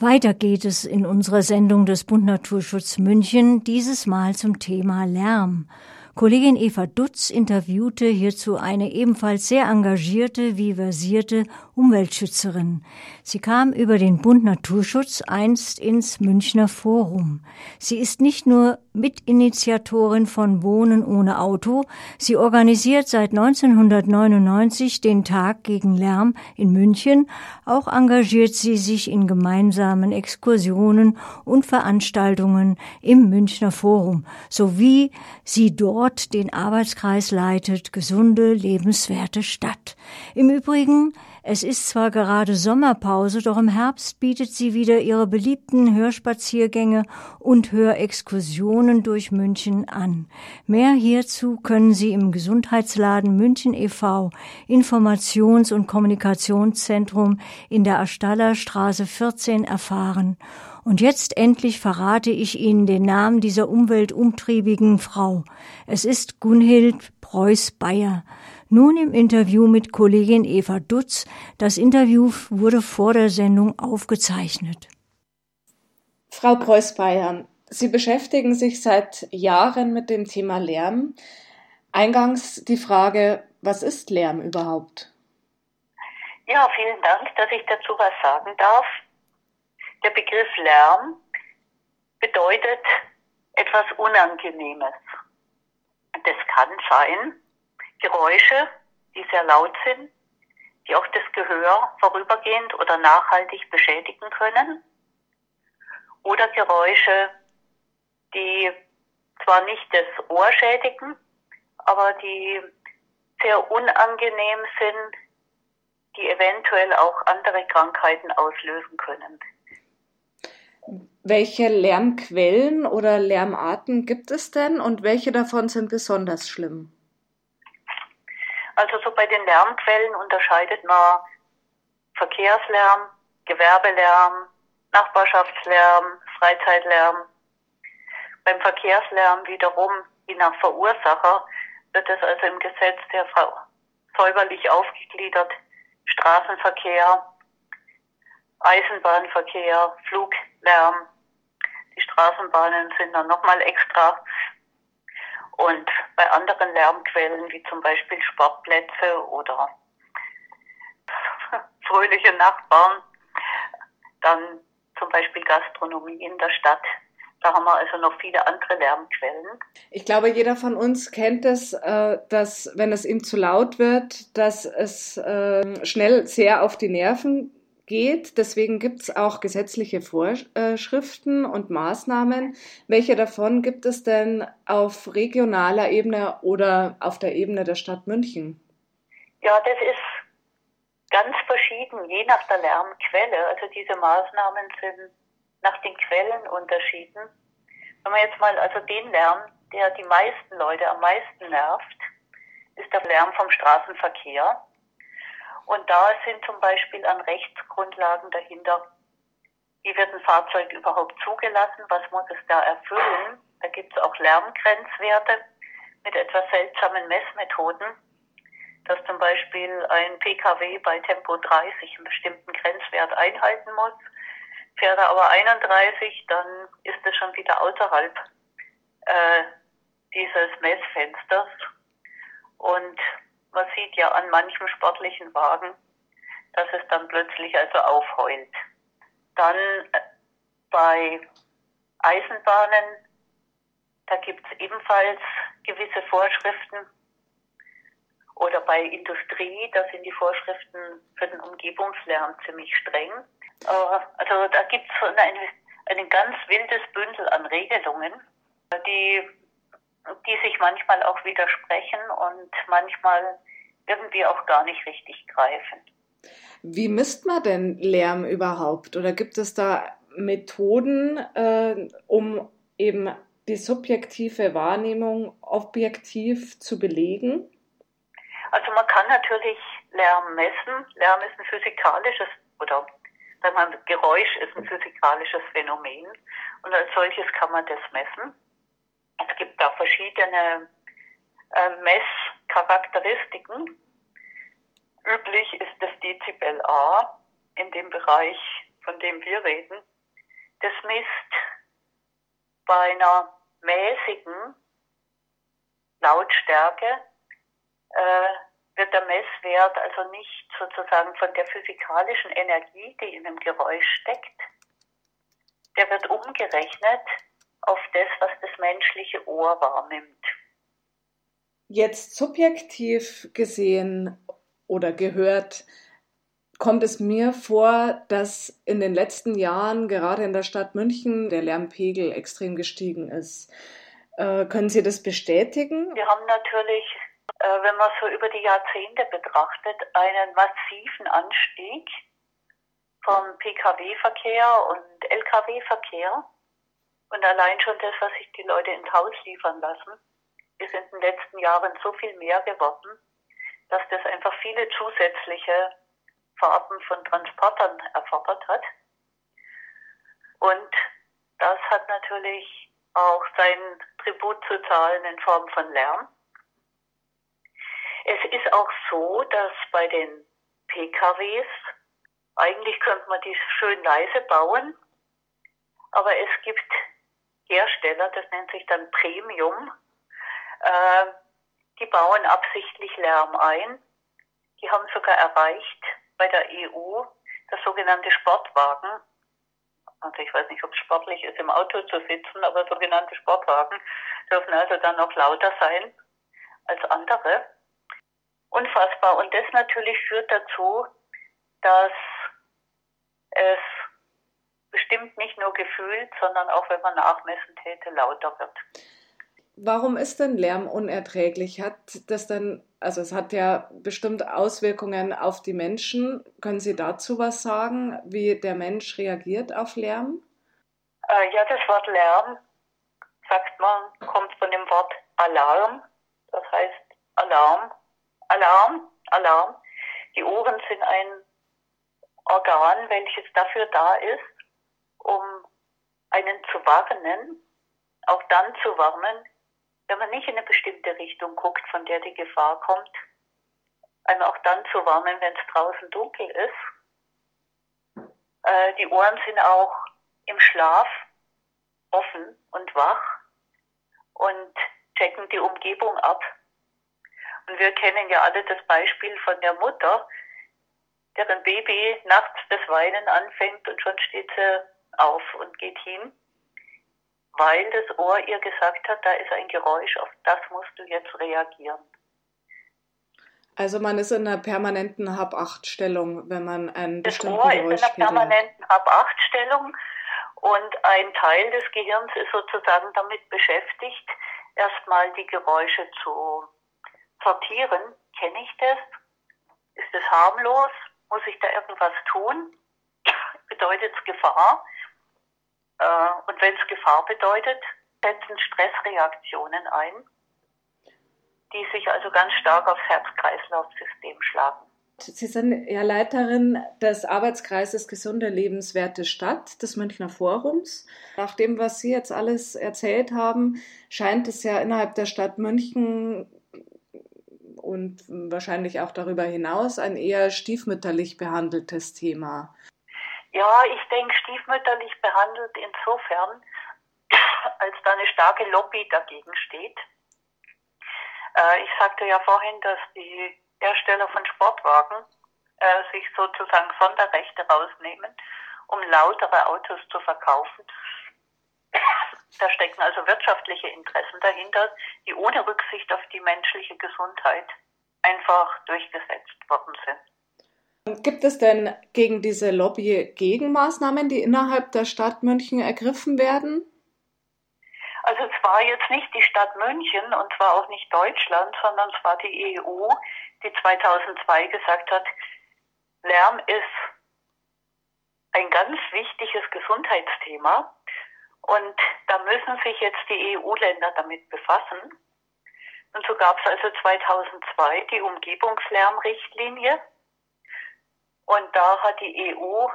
Weiter geht es in unserer Sendung des Bund Naturschutz München, dieses Mal zum Thema Lärm. Kollegin Eva Dutz interviewte hierzu eine ebenfalls sehr engagierte wie versierte Umweltschützerin. Sie kam über den Bund Naturschutz einst ins Münchner Forum. Sie ist nicht nur Mitinitiatorin von Wohnen ohne Auto, sie organisiert seit 1999 den Tag gegen Lärm in München, auch engagiert sie sich in gemeinsamen Exkursionen und Veranstaltungen im Münchner Forum, sowie sie dort den Arbeitskreis leitet Gesunde, lebenswerte Stadt. Im Übrigen es ist zwar gerade Sommerpause, doch im Herbst bietet sie wieder ihre beliebten Hörspaziergänge und Hörexkursionen durch München an. Mehr hierzu können Sie im Gesundheitsladen München e.V. Informations- und Kommunikationszentrum in der Astallerstraße 14 erfahren. Und jetzt endlich verrate ich Ihnen den Namen dieser umweltumtriebigen Frau. Es ist Gunhild Preuß-Bayer. Nun im Interview mit Kollegin Eva Dutz. Das Interview wurde vor der Sendung aufgezeichnet. Frau Preuß-Bayern, Sie beschäftigen sich seit Jahren mit dem Thema Lärm. Eingangs die Frage, was ist Lärm überhaupt? Ja, vielen Dank, dass ich dazu was sagen darf. Der Begriff Lärm bedeutet etwas Unangenehmes. Das kann sein, Geräusche, die sehr laut sind, die auch das Gehör vorübergehend oder nachhaltig beschädigen können. Oder Geräusche, die zwar nicht das Ohr schädigen, aber die sehr unangenehm sind, die eventuell auch andere Krankheiten auslösen können. Welche Lärmquellen oder Lärmarten gibt es denn und welche davon sind besonders schlimm? Also so bei den Lärmquellen unterscheidet man Verkehrslärm, Gewerbelärm, Nachbarschaftslärm, Freizeitlärm. Beim Verkehrslärm wiederum, je nach Verursacher, wird es also im Gesetz sehr säuberlich aufgegliedert. Straßenverkehr, Eisenbahnverkehr, Fluglärm. Die Straßenbahnen sind dann nochmal extra und bei anderen Lärmquellen, wie zum Beispiel Sportplätze oder fröhliche Nachbarn, dann zum Beispiel Gastronomie in der Stadt. Da haben wir also noch viele andere Lärmquellen. Ich glaube, jeder von uns kennt es, äh, dass wenn es ihm zu laut wird, dass es ähm, schnell sehr auf die Nerven geht. Deswegen gibt es auch gesetzliche Vorschriften und Maßnahmen. Welche davon gibt es denn auf regionaler Ebene oder auf der Ebene der Stadt München? Ja, das ist ganz verschieden, je nach der Lärmquelle. Also diese Maßnahmen sind nach den Quellen unterschieden. Wenn man jetzt mal also den Lärm, der die meisten Leute am meisten nervt, ist der Lärm vom Straßenverkehr. Und da sind zum Beispiel an Rechtsgrundlagen dahinter, wie wird ein Fahrzeug überhaupt zugelassen, was muss es da erfüllen. Da gibt es auch Lärmgrenzwerte mit etwas seltsamen Messmethoden, dass zum Beispiel ein Pkw bei Tempo 30 einen bestimmten Grenzwert einhalten muss. Fährt er aber 31, dann ist es schon wieder außerhalb äh, dieses Messfensters. Und man sieht ja an manchem sportlichen Wagen, dass es dann plötzlich also aufheult. Dann äh, bei Eisenbahnen, da gibt es ebenfalls gewisse Vorschriften. Oder bei Industrie, da sind die Vorschriften für den Umgebungslärm ziemlich streng. Äh, also da gibt es ein, ein ganz wildes Bündel an Regelungen, die die sich manchmal auch widersprechen und manchmal irgendwie auch gar nicht richtig greifen. Wie misst man denn Lärm überhaupt? Oder gibt es da Methoden, äh, um eben die subjektive Wahrnehmung objektiv zu belegen? Also man kann natürlich Lärm messen. Lärm ist ein physikalisches oder sagen wir mal, Geräusch ist ein physikalisches Phänomen und als solches kann man das messen. Es gibt da verschiedene äh, Messcharakteristiken. Üblich ist das Dezibel A in dem Bereich von dem wir reden, das misst bei einer mäßigen Lautstärke, äh, wird der Messwert also nicht sozusagen von der physikalischen Energie, die in dem Geräusch steckt, der wird umgerechnet auf das, was das menschliche Ohr wahrnimmt. Jetzt subjektiv gesehen oder gehört, kommt es mir vor, dass in den letzten Jahren gerade in der Stadt München der Lärmpegel extrem gestiegen ist. Äh, können Sie das bestätigen? Wir haben natürlich, äh, wenn man so über die Jahrzehnte betrachtet, einen massiven Anstieg vom Pkw-Verkehr und Lkw-Verkehr. Und allein schon das, was sich die Leute ins Haus liefern lassen, ist in den letzten Jahren so viel mehr geworden, dass das einfach viele zusätzliche Fahrten von Transportern erfordert hat. Und das hat natürlich auch sein Tribut zu zahlen in Form von Lärm. Es ist auch so, dass bei den PKWs, eigentlich könnte man die schön leise bauen, aber es gibt Hersteller, das nennt sich dann Premium, äh, die bauen absichtlich Lärm ein. Die haben sogar erreicht bei der EU das sogenannte Sportwagen. Also ich weiß nicht, ob es sportlich ist, im Auto zu sitzen, aber sogenannte Sportwagen dürfen also dann noch lauter sein als andere. Unfassbar. Und das natürlich führt dazu, dass es bestimmt nicht nur gefühlt, sondern auch wenn man nachmessen täte, lauter wird. Warum ist denn Lärm unerträglich? Hat das dann, also es hat ja bestimmt Auswirkungen auf die Menschen. Können Sie dazu was sagen, wie der Mensch reagiert auf Lärm? Äh, ja, das Wort Lärm, sagt man, kommt von dem Wort Alarm. Das heißt Alarm, Alarm, Alarm. Die Ohren sind ein Organ, welches dafür da ist, einen zu warnen, auch dann zu warnen, wenn man nicht in eine bestimmte Richtung guckt, von der die Gefahr kommt, einem auch dann zu warnen, wenn es draußen dunkel ist. Äh, die Ohren sind auch im Schlaf offen und wach und checken die Umgebung ab. Und wir kennen ja alle das Beispiel von der Mutter, deren Baby nachts das Weinen anfängt und schon steht sie auf und geht hin weil das Ohr ihr gesagt hat, da ist ein Geräusch, auf das musst du jetzt reagieren. Also man ist in einer permanenten Hab-Acht-Stellung, wenn man ein das Ohr Geräusch ist in einer permanenten Hab-Acht-Stellung und ein Teil des Gehirns ist sozusagen damit beschäftigt, erstmal die Geräusche zu sortieren. Kenne ich das? Ist es harmlos? Muss ich da irgendwas tun? Bedeutet es Gefahr? Äh, und wenn es Gefahr bedeutet, setzen Stressreaktionen ein, die sich also ganz stark aufs Herz-Kreislauf-System schlagen. Sie sind ja Leiterin des Arbeitskreises Gesunde Lebenswerte Stadt des Münchner Forums. Nach dem, was Sie jetzt alles erzählt haben, scheint es ja innerhalb der Stadt München und wahrscheinlich auch darüber hinaus ein eher stiefmütterlich behandeltes Thema. Ja, ich denke, stiefmütterlich behandelt insofern, als da eine starke Lobby dagegen steht. Äh, ich sagte ja vorhin, dass die Hersteller von Sportwagen äh, sich sozusagen Sonderrechte rausnehmen, um lautere Autos zu verkaufen. Da stecken also wirtschaftliche Interessen dahinter, die ohne Rücksicht auf die menschliche Gesundheit einfach durchgesetzt worden sind. Gibt es denn gegen diese Lobby Gegenmaßnahmen, die innerhalb der Stadt München ergriffen werden? Also es war jetzt nicht die Stadt München und zwar auch nicht Deutschland, sondern es war die EU, die 2002 gesagt hat, Lärm ist ein ganz wichtiges Gesundheitsthema und da müssen sich jetzt die EU-Länder damit befassen. Und so gab es also 2002 die Umgebungslärmrichtlinie, und da hat die EU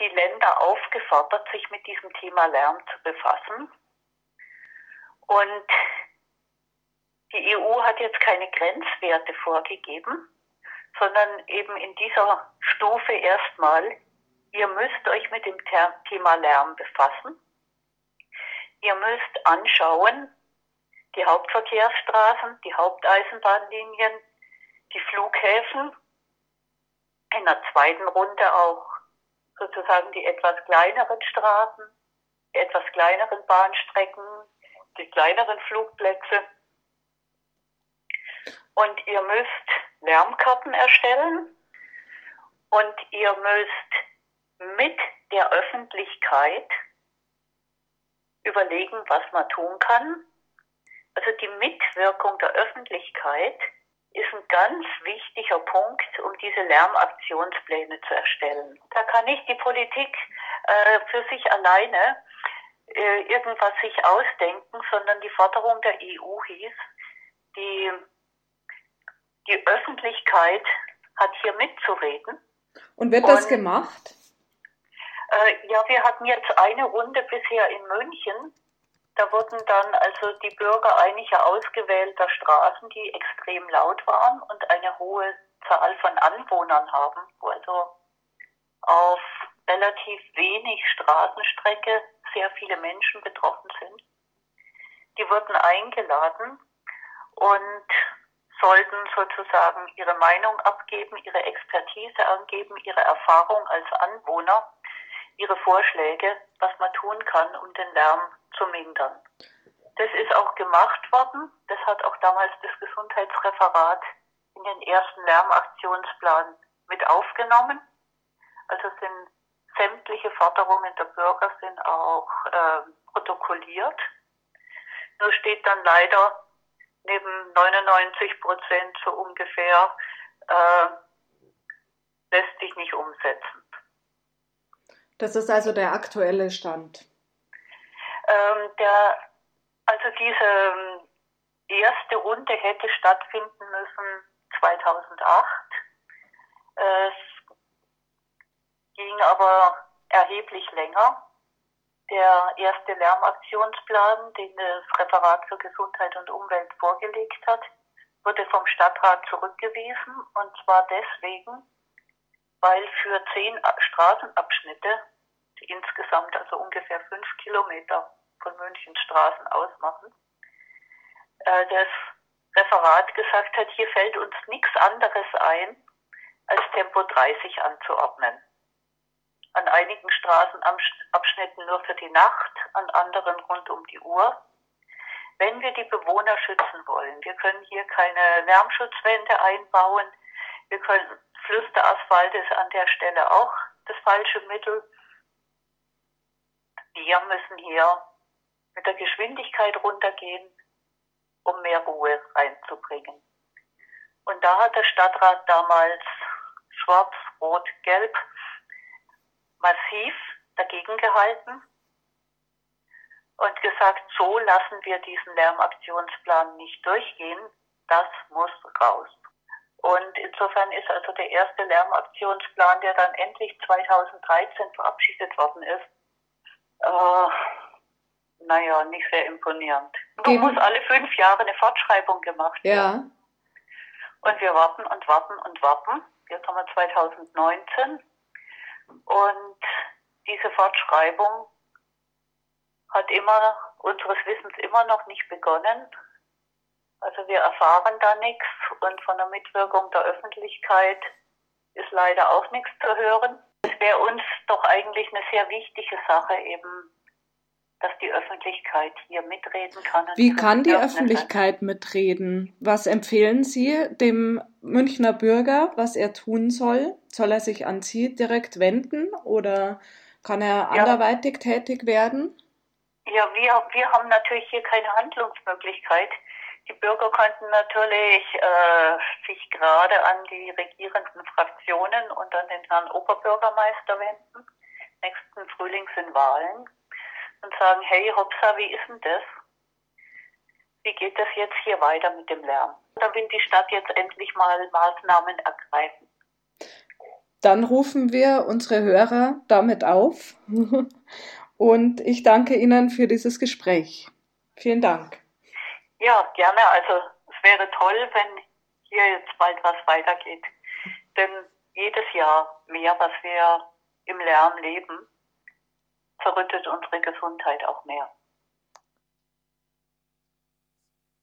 die Länder aufgefordert, sich mit diesem Thema Lärm zu befassen. Und die EU hat jetzt keine Grenzwerte vorgegeben, sondern eben in dieser Stufe erstmal ihr müsst euch mit dem Thema Lärm befassen. Ihr müsst anschauen, die Hauptverkehrsstraßen, die Haupteisenbahnlinien, die Flughäfen, in der zweiten Runde auch sozusagen die etwas kleineren Straßen, die etwas kleineren Bahnstrecken, die kleineren Flugplätze. Und ihr müsst Lärmkarten erstellen und ihr müsst mit der Öffentlichkeit überlegen, was man tun kann. Also die Mitwirkung der Öffentlichkeit ist ein ganz wichtiger Punkt, um diese Lärmaktionspläne zu erstellen. Da kann nicht die Politik äh, für sich alleine äh, irgendwas sich ausdenken, sondern die Forderung der EU hieß, die, die Öffentlichkeit hat hier mitzureden. Und wird das Und, gemacht? Äh, ja, wir hatten jetzt eine Runde bisher in München da wurden dann also die Bürger einiger ausgewählter Straßen, die extrem laut waren und eine hohe Zahl von Anwohnern haben, wo also auf relativ wenig Straßenstrecke sehr viele Menschen betroffen sind. Die wurden eingeladen und sollten sozusagen ihre Meinung abgeben, ihre Expertise angeben, ihre Erfahrung als Anwohner, ihre Vorschläge, was man tun kann, um den Lärm zu mindern. Das ist auch gemacht worden. Das hat auch damals das Gesundheitsreferat in den ersten Lärmaktionsplan mit aufgenommen. Also sind sämtliche Forderungen der Bürger sind auch äh, protokolliert. Nur steht dann leider neben 99 Prozent so ungefähr, äh, lässt sich nicht umsetzen. Das ist also der aktuelle Stand. Ähm, der, also diese ähm, erste Runde hätte stattfinden müssen 2008. Es ging aber erheblich länger. Der erste Lärmaktionsplan, den das Referat für Gesundheit und Umwelt vorgelegt hat, wurde vom Stadtrat zurückgewiesen und zwar deswegen, weil für zehn Straßenabschnitte die insgesamt also ungefähr fünf Kilometer von München Straßen ausmachen, äh, das Referat gesagt hat, hier fällt uns nichts anderes ein, als Tempo 30 anzuordnen. An einigen Straßenabschnitten nur für die Nacht, an anderen rund um die Uhr. Wenn wir die Bewohner schützen wollen, wir können hier keine Lärmschutzwände einbauen, wir können Flüsterasphalt ist an der Stelle auch das falsche Mittel wir müssen hier mit der Geschwindigkeit runtergehen, um mehr Ruhe reinzubringen. Und da hat der Stadtrat damals schwarz, rot, gelb massiv dagegen gehalten und gesagt, so lassen wir diesen Lärmaktionsplan nicht durchgehen, das muss raus. Und insofern ist also der erste Lärmaktionsplan, der dann endlich 2013 verabschiedet worden ist, äh, naja, nicht sehr imponierend. Du Geben. musst alle fünf Jahre eine Fortschreibung gemacht werden. Ja. Und wir warten und warten und warten. Jetzt haben wir 2019. Und diese Fortschreibung hat immer, unseres Wissens immer noch nicht begonnen. Also wir erfahren da nichts und von der Mitwirkung der Öffentlichkeit ist leider auch nichts zu hören. Es wäre uns doch eigentlich eine sehr wichtige Sache eben, dass die Öffentlichkeit hier mitreden kann. Wie kann die Öffentlichkeit mitreden? Was empfehlen Sie dem Münchner Bürger, was er tun soll? Soll er sich an Sie direkt wenden oder kann er anderweitig ja. tätig werden? Ja, wir, wir haben natürlich hier keine Handlungsmöglichkeit. Die Bürger könnten natürlich äh, sich gerade an die regierenden Fraktionen und an den Herrn Oberbürgermeister wenden. Nächsten Frühling sind Wahlen und sagen, hey Hopsa, wie ist denn das? Wie geht das jetzt hier weiter mit dem Lärm? Da will die Stadt jetzt endlich mal Maßnahmen ergreifen. Dann rufen wir unsere Hörer damit auf. Und ich danke Ihnen für dieses Gespräch. Vielen Dank. Ja, gerne. Also es wäre toll, wenn hier jetzt bald was weitergeht. Denn jedes Jahr mehr, was wir im Lärm leben, zerrüttet unsere Gesundheit auch mehr.